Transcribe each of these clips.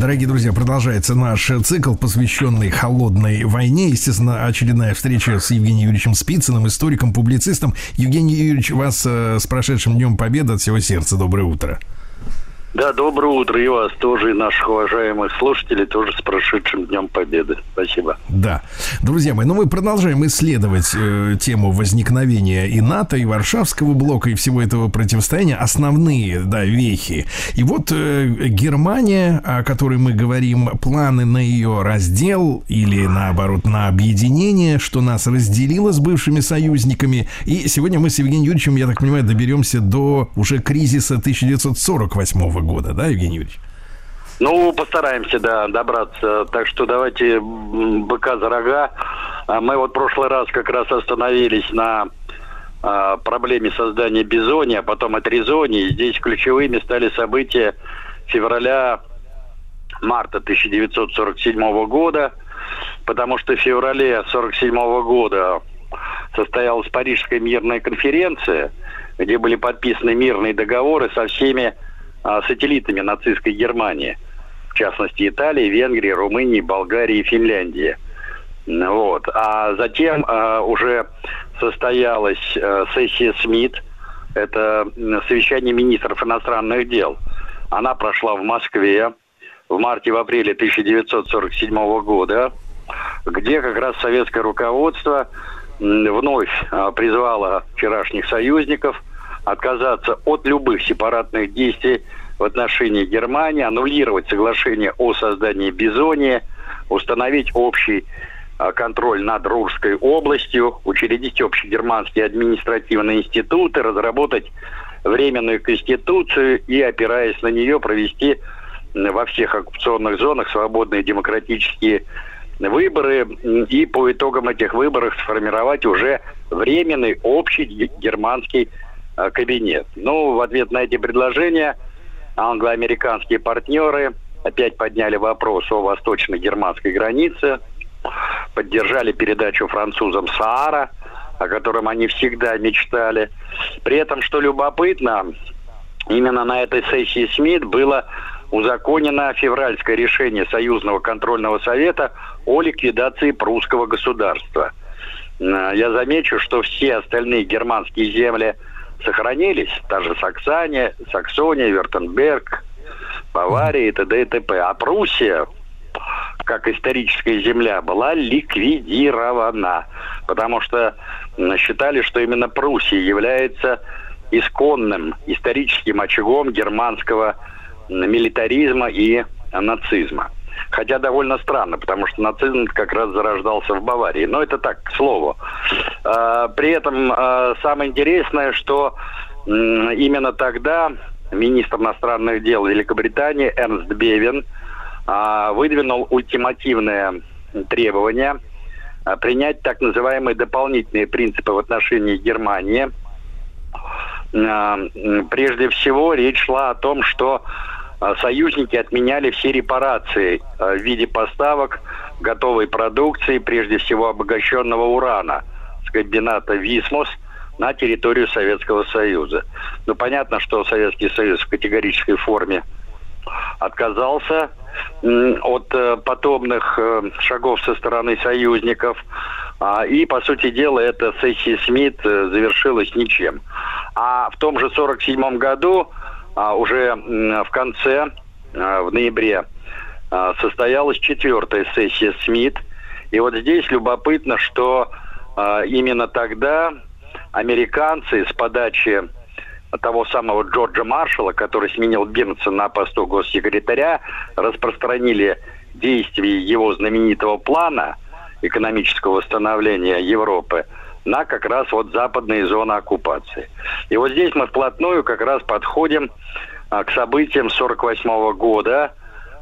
Дорогие друзья, продолжается наш цикл, посвященный холодной войне. Естественно, очередная встреча с Евгением Юрьевичем Спицыным, историком, публицистом. Евгений Юрьевич, вас э, с прошедшим днем Победы от всего сердца. Доброе утро. Да, доброе утро и вас тоже, и наших уважаемых слушателей тоже с прошедшим Днем Победы. Спасибо. Да. Друзья мои, ну мы продолжаем исследовать э, тему возникновения и НАТО, и Варшавского блока, и всего этого противостояния, основные, да, вехи. И вот э, Германия, о которой мы говорим, планы на ее раздел или, наоборот, на объединение, что нас разделило с бывшими союзниками. И сегодня мы с Евгением Юрьевичем, я так понимаю, доберемся до уже кризиса 1948 года года, да, Евгений Юрьевич? Ну, постараемся, да, добраться. Так что давайте быка за рога. А мы вот в прошлый раз как раз остановились на а, проблеме создания бизония, а потом отрезонии. Здесь ключевыми стали события февраля-марта 1947 года, потому что в феврале 1947 года состоялась Парижская мирная конференция, где были подписаны мирные договоры со всеми сателлитами нацистской Германии, в частности Италии, Венгрии, Румынии, Болгарии и Финляндии. Вот. А затем э, уже состоялась э, сессия СМИТ, это совещание министров иностранных дел. Она прошла в Москве в марте, в апреле 1947 года, где как раз советское руководство вновь э, призвало вчерашних союзников – отказаться от любых сепаратных действий в отношении Германии, аннулировать соглашение о создании Бизония, установить общий а, контроль над Рурской областью, учредить общегерманские административные институты, разработать временную конституцию и, опираясь на нее, провести во всех оккупационных зонах свободные демократические выборы и по итогам этих выборов сформировать уже временный общий германский кабинет. Ну, в ответ на эти предложения англо-американские партнеры опять подняли вопрос о восточно-германской границе, поддержали передачу французам Саара, о котором они всегда мечтали. При этом, что любопытно, именно на этой сессии СМИТ было узаконено февральское решение Союзного контрольного совета о ликвидации прусского государства. Э, я замечу, что все остальные германские земли – сохранились, та же Саксания, Саксония, Вертенберг, Бавария и т.д. и т.п. А Пруссия, как историческая земля, была ликвидирована, потому что считали, что именно Пруссия является исконным историческим очагом германского милитаризма и нацизма. Хотя довольно странно, потому что нацизм как раз зарождался в Баварии. Но это так, к слову. А, при этом а, самое интересное, что именно тогда министр иностранных дел Великобритании Эрнст Бевин а, выдвинул ультимативное требование принять так называемые дополнительные принципы в отношении Германии. Прежде всего, речь шла о том, что союзники отменяли все репарации а, в виде поставок готовой продукции, прежде всего обогащенного урана с комбината «Висмос» на территорию Советского Союза. Ну, понятно, что Советский Союз в категорической форме отказался от э, подобных э, шагов со стороны союзников. А, и, по сути дела, эта сессия СМИТ э, завершилась ничем. А в том же 1947 году а, уже в конце, а, в ноябре, а, состоялась четвертая сессия СМИТ. И вот здесь любопытно, что именно тогда американцы с подачи того самого Джорджа Маршалла, который сменил Бирнса на посту госсекретаря, распространили действия его знаменитого плана экономического восстановления Европы – на как раз вот западные зоны оккупации. И вот здесь мы вплотную как раз подходим а, к событиям 1948 года,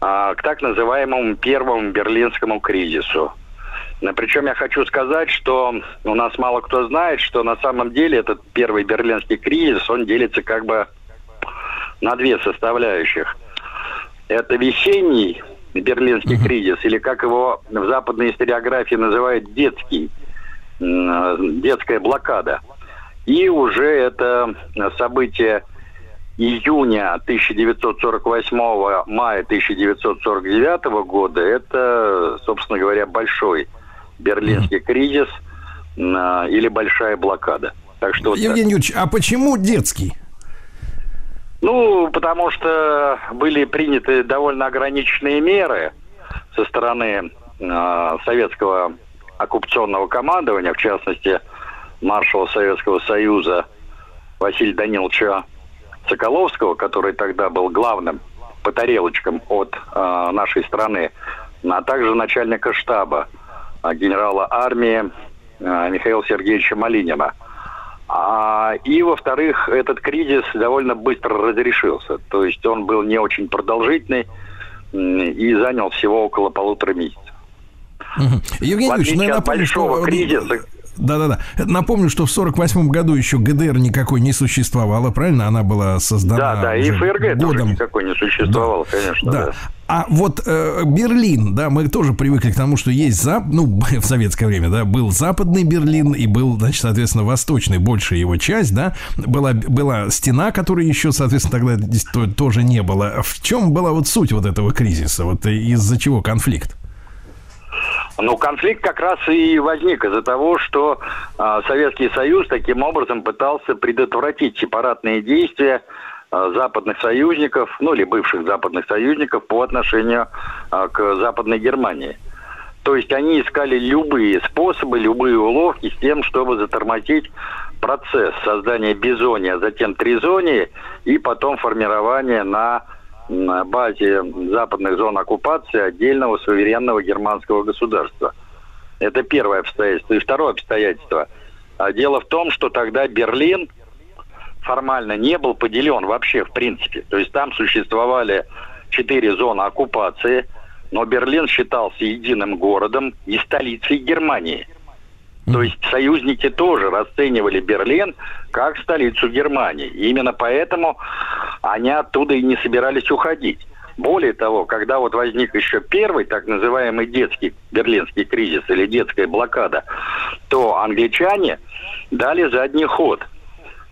а, к так называемому первому берлинскому кризису. Причем я хочу сказать, что у нас мало кто знает, что на самом деле этот первый берлинский кризис, он делится как бы на две составляющих. Это весенний берлинский uh-huh. кризис, или как его в западной историографии называют детский, детская блокада. И уже это событие июня 1948 мая 1949 года это, собственно говоря, большой берлинский кризис или большая блокада. Так что Евгений Юрьевич, а почему детский? Ну, потому что были приняты довольно ограниченные меры со стороны э, советского оккупационного командования, в частности, маршала Советского Союза Василия Даниловича Соколовского, который тогда был главным по тарелочкам от э, нашей страны, а также начальника штаба э, генерала армии э, Михаила Сергеевича Малинина. А, и, во-вторых, этот кризис довольно быстро разрешился. То есть он был не очень продолжительный и занял всего около полутора месяцев. Угу. Евгений Ильич, ну, я напомню, что... кризиса, да-да-да. Напомню, что в 48 году еще ГДР никакой не существовало, правильно? Она была создана Да, да, и ФРГ годом. тоже никакой не существовало, да. конечно. Да. да. А вот э, Берлин, да, мы тоже привыкли к тому, что есть зап, ну в советское время, да, был западный Берлин и был, значит, соответственно, восточный, большая его часть, да, была была стена, которой еще, соответственно, тогда здесь тоже не было. В чем была вот суть вот этого кризиса, вот из-за чего конфликт? Ну, конфликт как раз и возник из-за того, что э, Советский Союз таким образом пытался предотвратить сепаратные действия э, западных союзников, ну или бывших западных союзников по отношению э, к Западной Германии. То есть они искали любые способы, любые уловки с тем, чтобы затормозить процесс создания бизония, затем тризонии и потом формирования на на базе западных зон оккупации отдельного суверенного германского государства. Это первое обстоятельство. И второе обстоятельство. А дело в том, что тогда Берлин формально не был поделен вообще в принципе. То есть там существовали четыре зоны оккупации, но Берлин считался единым городом и столицей Германии – то есть союзники тоже расценивали Берлин как столицу Германии. И именно поэтому они оттуда и не собирались уходить. Более того, когда вот возник еще первый так называемый детский берлинский кризис или детская блокада, то англичане дали задний ход.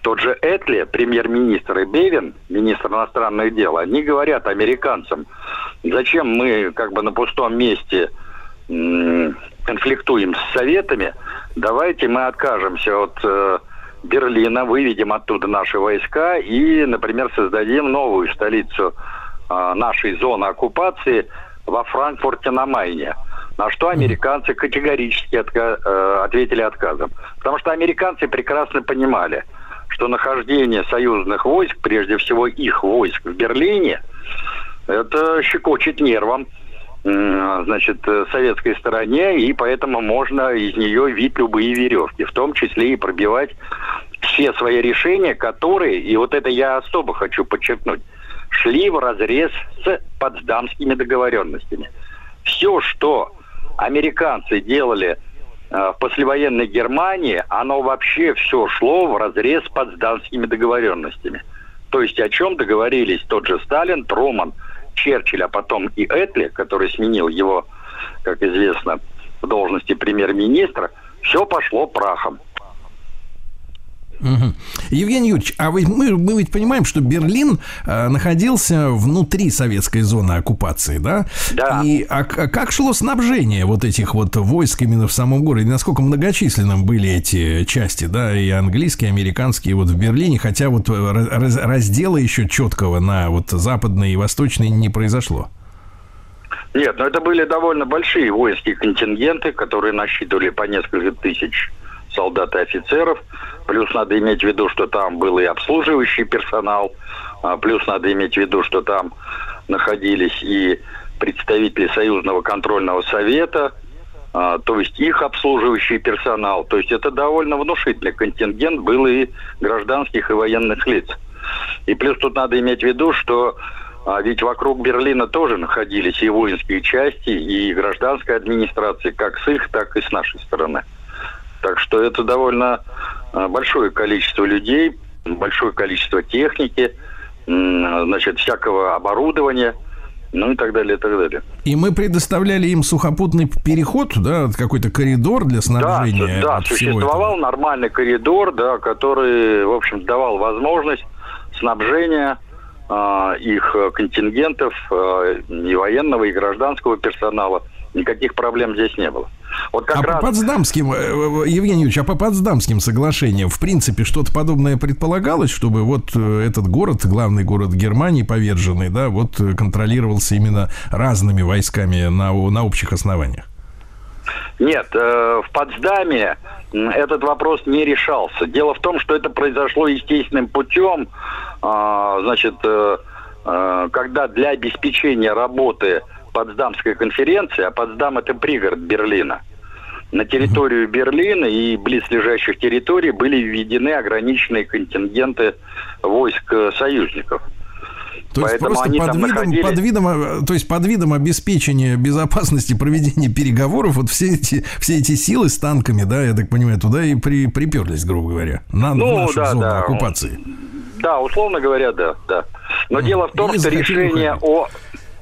Тот же Этли, премьер-министр, и Бевин, министр иностранных дел, они говорят американцам, зачем мы как бы на пустом месте конфликтуем с Советами, давайте мы откажемся от э, Берлина, выведем оттуда наши войска и, например, создадим новую столицу э, нашей зоны оккупации во Франкфурте на Майне. На что американцы категорически отка- э, ответили отказом. Потому что американцы прекрасно понимали, что нахождение союзных войск, прежде всего их войск в Берлине, это щекочет нервам значит, э, советской стороне, и поэтому можно из нее вить любые веревки, в том числе и пробивать все свои решения, которые, и вот это я особо хочу подчеркнуть, шли в разрез с потсдамскими договоренностями. Все, что американцы делали э, в послевоенной Германии, оно вообще все шло в разрез с потсдамскими договоренностями. То есть о чем договорились тот же Сталин, Труман – Черчилль, а потом и Этли, который сменил его, как известно, в должности премьер-министра, все пошло прахом. Угу. Евгений Юрьевич, а вы, мы, мы ведь понимаем, что Берлин э, находился внутри советской зоны оккупации, да? Да. И а, а как шло снабжение вот этих вот войск именно в самом городе? Насколько многочисленным были эти части, да, и английские, и американские вот в Берлине, хотя вот раз, раздела еще четкого на вот западный и восточный не произошло? Нет, но это были довольно большие воинские контингенты, которые насчитывали по несколько тысяч солдат и офицеров. Плюс надо иметь в виду, что там был и обслуживающий персонал. А, плюс надо иметь в виду, что там находились и представители Союзного контрольного совета, а, то есть их обслуживающий персонал. То есть это довольно внушительный контингент был и гражданских, и военных лиц. И плюс тут надо иметь в виду, что а ведь вокруг Берлина тоже находились и воинские части, и гражданская администрация, как с их, так и с нашей стороны. Так что это довольно а, большое количество людей, большое количество техники, значит, всякого оборудования, ну и так далее, и так далее. И мы предоставляли им сухопутный переход, да, какой-то коридор для снабжения. Да, да существовал этого. нормальный коридор, да, который, в общем, давал возможность снабжения э, их контингентов э, и военного, и гражданского персонала. Никаких проблем здесь не было. Вот как а раз... по Потсдамским, э, э, Евгений Юрьевич, а по Потсдамским соглашениям, в принципе, что-то подобное предполагалось, чтобы вот э, этот город, главный город Германии, поверженный, да, вот контролировался именно разными войсками на, на общих основаниях? Нет, в Потсдаме этот вопрос не решался. Дело в том, что это произошло естественным путем, а, значит, когда для обеспечения работы Потсдамской конференции, а Потсдам это пригород Берлина. На территорию Берлина и близлежащих территорий были введены ограниченные контингенты войск союзников. То есть Поэтому просто под видом, находили... под видом, то есть под видом обеспечения безопасности проведения переговоров, вот все эти, все эти силы с танками, да, я так понимаю, туда и при, приперлись, грубо говоря, на, ну, нашу да, зону да. оккупации. Да, условно говоря, да, да. Но mm. дело в том, что решение о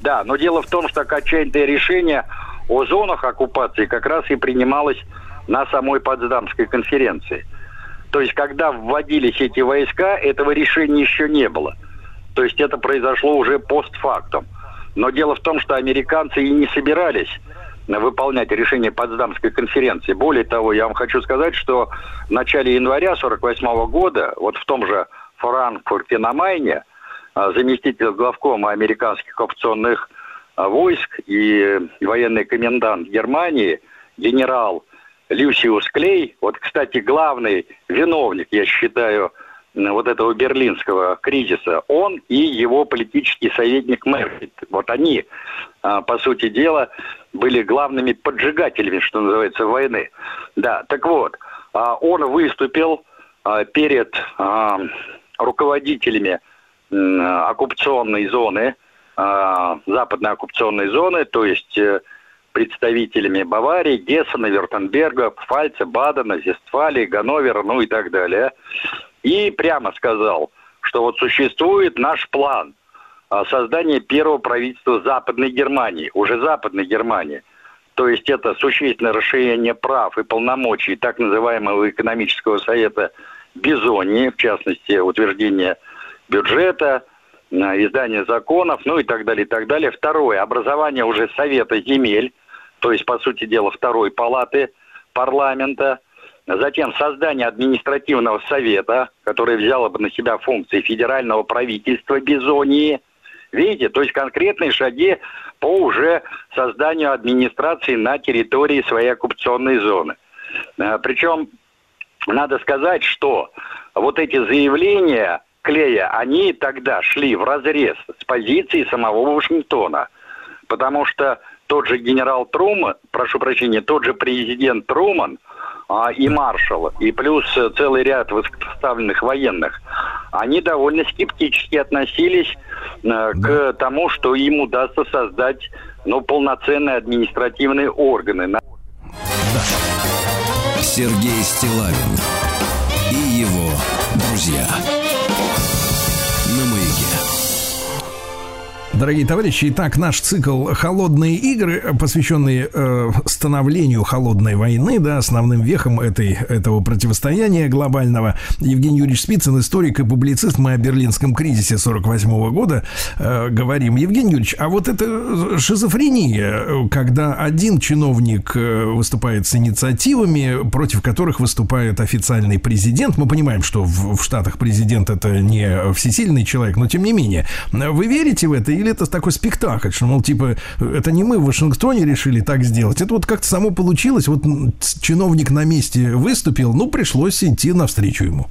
да, но дело в том, что окончательное решение о зонах оккупации как раз и принималось на самой Потсдамской конференции. То есть, когда вводились эти войска, этого решения еще не было. То есть, это произошло уже постфактум. Но дело в том, что американцы и не собирались выполнять решение Потсдамской конференции. Более того, я вам хочу сказать, что в начале января 1948 года, вот в том же Франкфурте на Майне, заместитель главкома американских опционных а, войск и военный комендант Германии, генерал Люсиус Клей, вот, кстати, главный виновник, я считаю, вот этого берлинского кризиса, он и его политический советник Мерфит. Вот они, а, по сути дела, были главными поджигателями, что называется, войны. Да, так вот, он выступил перед руководителями оккупационной зоны, а, западной оккупационной зоны, то есть э, представителями Баварии, Гессена, Вертенберга, Пфальца, Бадена, Зестфалии, Ганновера, ну и так далее. И прямо сказал, что вот существует наш план а, создания первого правительства Западной Германии, уже Западной Германии. То есть это существенное расширение прав и полномочий так называемого экономического совета Бизонии, в частности, утверждение бюджета, издание законов, ну и так далее, и так далее. Второе, образование уже Совета земель, то есть, по сути дела, второй палаты парламента. Затем создание административного совета, который взяло бы на себя функции федерального правительства Бизонии. Видите, то есть конкретные шаги по уже созданию администрации на территории своей оккупационной зоны. Э, Причем надо сказать, что вот эти заявления Клея, они тогда шли в разрез с позицией самого Вашингтона. Потому что тот же генерал Труман, прошу прощения, тот же президент Труман а, и маршал, и плюс целый ряд высокоставленных военных, они довольно скептически относились а, да. к тому, что им удастся создать ну, полноценные административные органы. Сергей Стилавин и его друзья. Дорогие товарищи, итак, наш цикл «Холодные игры», посвященный э, становлению холодной войны, да, основным вехом этой, этого противостояния глобального. Евгений Юрьевич Спицын, историк и публицист, мы о берлинском кризисе 48 -го года э, говорим. Евгений Юрьевич, а вот это шизофрения, когда один чиновник э, выступает с инициативами, против которых выступает официальный президент, мы понимаем, что в, в Штатах президент это не всесильный человек, но тем не менее, вы верите в это или или это такой спектакль, что, мол, типа, это не мы в Вашингтоне решили так сделать. Это вот как-то само получилось. Вот чиновник на месте выступил, ну, пришлось идти навстречу ему.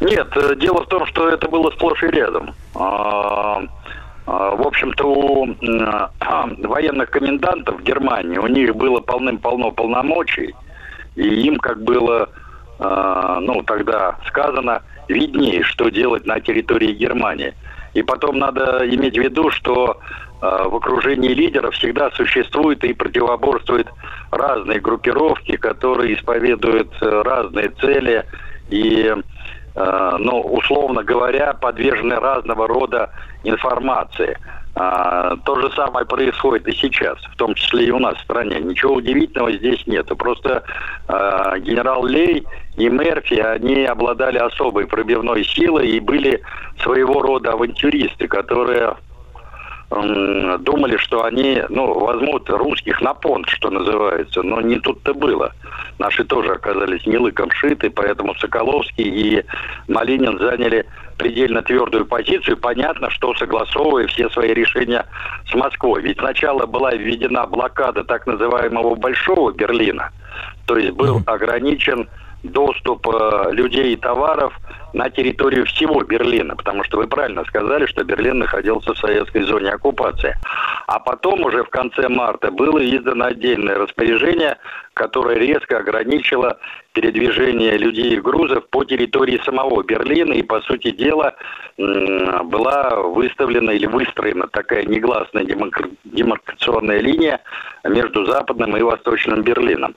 Нет, э, дело в том, что это было сплошь и рядом. А, а, в общем-то, у военных комендантов Германии у них было полным-полно полномочий, и им, как было, а, ну, тогда сказано, виднее, что делать на территории Германии. И потом надо иметь в виду, что э, в окружении лидеров всегда существуют и противоборствуют разные группировки, которые исповедуют э, разные цели. И э, ну, условно говоря, подвержены разного рода информации. А, то же самое происходит и сейчас, в том числе и у нас в стране. Ничего удивительного здесь нет. Просто а, генерал Лей и Мерфи, они обладали особой пробивной силой и были своего рода авантюристы, которые думали, что они, ну, возьмут русских на понт, что называется, но не тут-то было. Наши тоже оказались не лыком шиты, поэтому Соколовский и Малинин заняли предельно твердую позицию. Понятно, что согласовывая все свои решения с Москвой. Ведь сначала была введена блокада так называемого Большого Берлина, то есть был ограничен доступ э, людей и товаров на территорию всего Берлина, потому что вы правильно сказали, что Берлин находился в советской зоне оккупации. А потом уже в конце марта было издано отдельное распоряжение, которое резко ограничило передвижение людей и грузов по территории самого Берлина, и, по сути дела, была выставлена или выстроена такая негласная демаркационная линия между Западным и Восточным Берлином.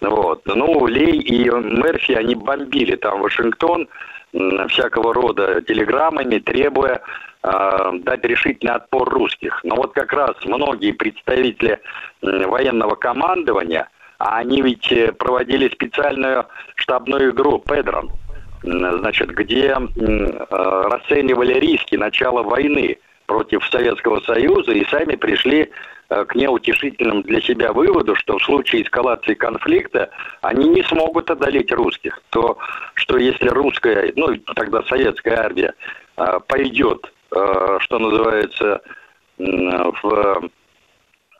Вот. Ну, Лей и Мерфи, они бомбили там Вашингтон, всякого рода телеграммами, требуя э, дать решительный отпор русских. Но вот как раз многие представители военного командования, а они ведь э, проводили специальную штабную игру «Педрон», значит, где э, расценивали риски начала войны против Советского Союза и сами пришли Э, к неутешительным для себя выводу, что в случае эскалации конфликта они не смогут одолеть русских. То, что если русская, ну тогда советская армия э, пойдет, э, что называется, в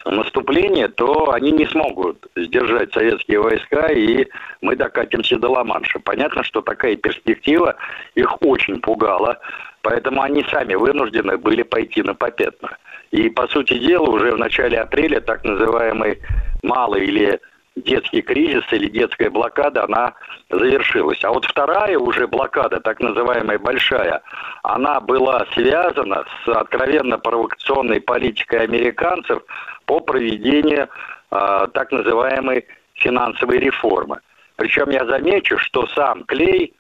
наступление, то они не смогут сдержать советские войска, и мы докатимся до Ла-Манша. Понятно, что такая перспектива их очень пугала, поэтому они сами вынуждены были пойти на попятную. И, по сути дела, уже в начале апреля так называемый малый или детский кризис или детская блокада, она завершилась. А вот вторая уже блокада, так называемая большая, она была связана с откровенно провокационной политикой американцев по проведению э, так называемой финансовой реформы. Причем я замечу, что сам Клей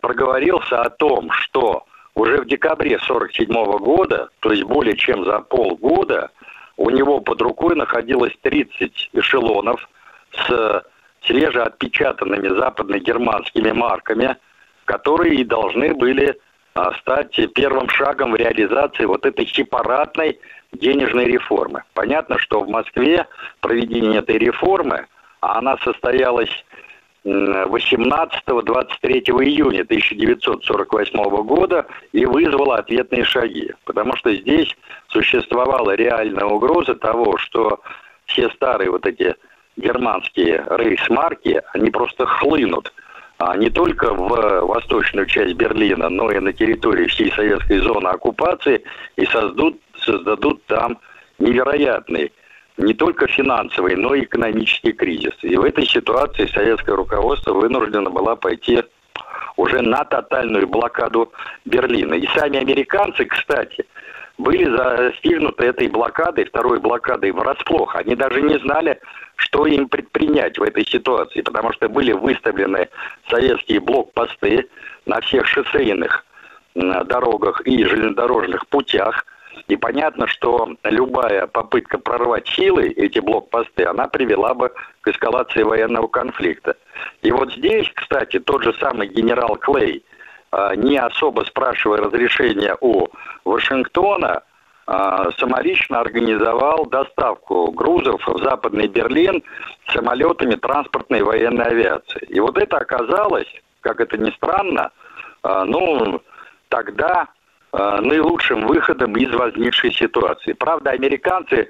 проговорился о том, что уже в декабре 1947 года, то есть более чем за полгода, у него под рукой находилось 30 эшелонов с свежеотпечатанными западно-германскими марками, которые и должны были а, стать первым шагом в реализации вот этой сепаратной денежной реформы. Понятно, что в Москве проведение этой реформы, а она состоялась 18-23 июня 1948 года и вызвала ответные шаги. Потому что здесь существовала реальная угроза того, что все старые вот эти германские рейсмарки, они просто хлынут а не только в восточную часть Берлина, но и на территории всей советской зоны оккупации и создадут, создадут там невероятный не только финансовый, но и экономический кризис. И в этой ситуации советское руководство вынуждено было пойти уже на тотальную блокаду Берлина. И сами американцы, кстати, были застигнуты этой блокадой, второй блокадой врасплох. Они даже не знали, что им предпринять в этой ситуации, потому что были выставлены советские блокпосты на всех шоссейных дорогах и железнодорожных путях – и понятно, что любая попытка прорвать силы эти блокпосты, она привела бы к эскалации военного конфликта. И вот здесь, кстати, тот же самый генерал Клей, а, не особо спрашивая разрешения у Вашингтона, а, самолично организовал доставку грузов в Западный Берлин самолетами транспортной военной авиации. И вот это оказалось, как это ни странно, а, ну, тогда наилучшим выходом из возникшей ситуации. Правда, американцы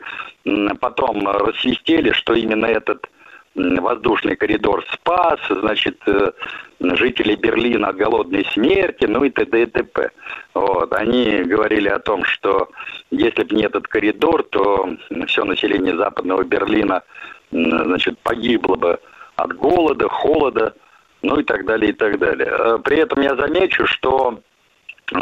потом рассвистели, что именно этот воздушный коридор спас, значит, э, жители Берлина от голодной смерти, ну и т.д. и т.п. Вот. Они говорили о том, что если бы не этот коридор, то все население западного Берлина значит, погибло бы от голода, холода, ну и так далее, и так далее. Э, при этом я замечу, что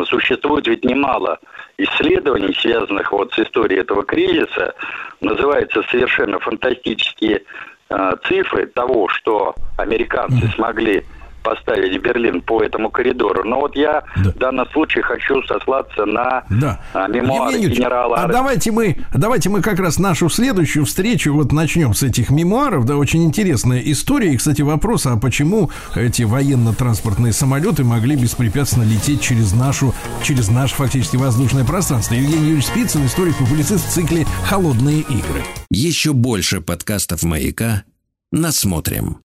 существует ведь немало исследований, связанных вот с историей этого кризиса. Называются совершенно фантастические э, цифры того, что американцы смогли поставить Берлин по этому коридору. Но вот я да. в данном случае хочу сослаться на да. А, мемуары Евгений генерала. А давайте мы, давайте мы как раз нашу следующую встречу вот начнем с этих мемуаров. Да, очень интересная история. И, кстати, вопрос, а почему эти военно-транспортные самолеты могли беспрепятственно лететь через нашу, через наше фактически воздушное пространство? Евгений Юрьевич Спицын, историк-публицист в цикле «Холодные игры». Еще больше подкастов «Маяка» насмотрим.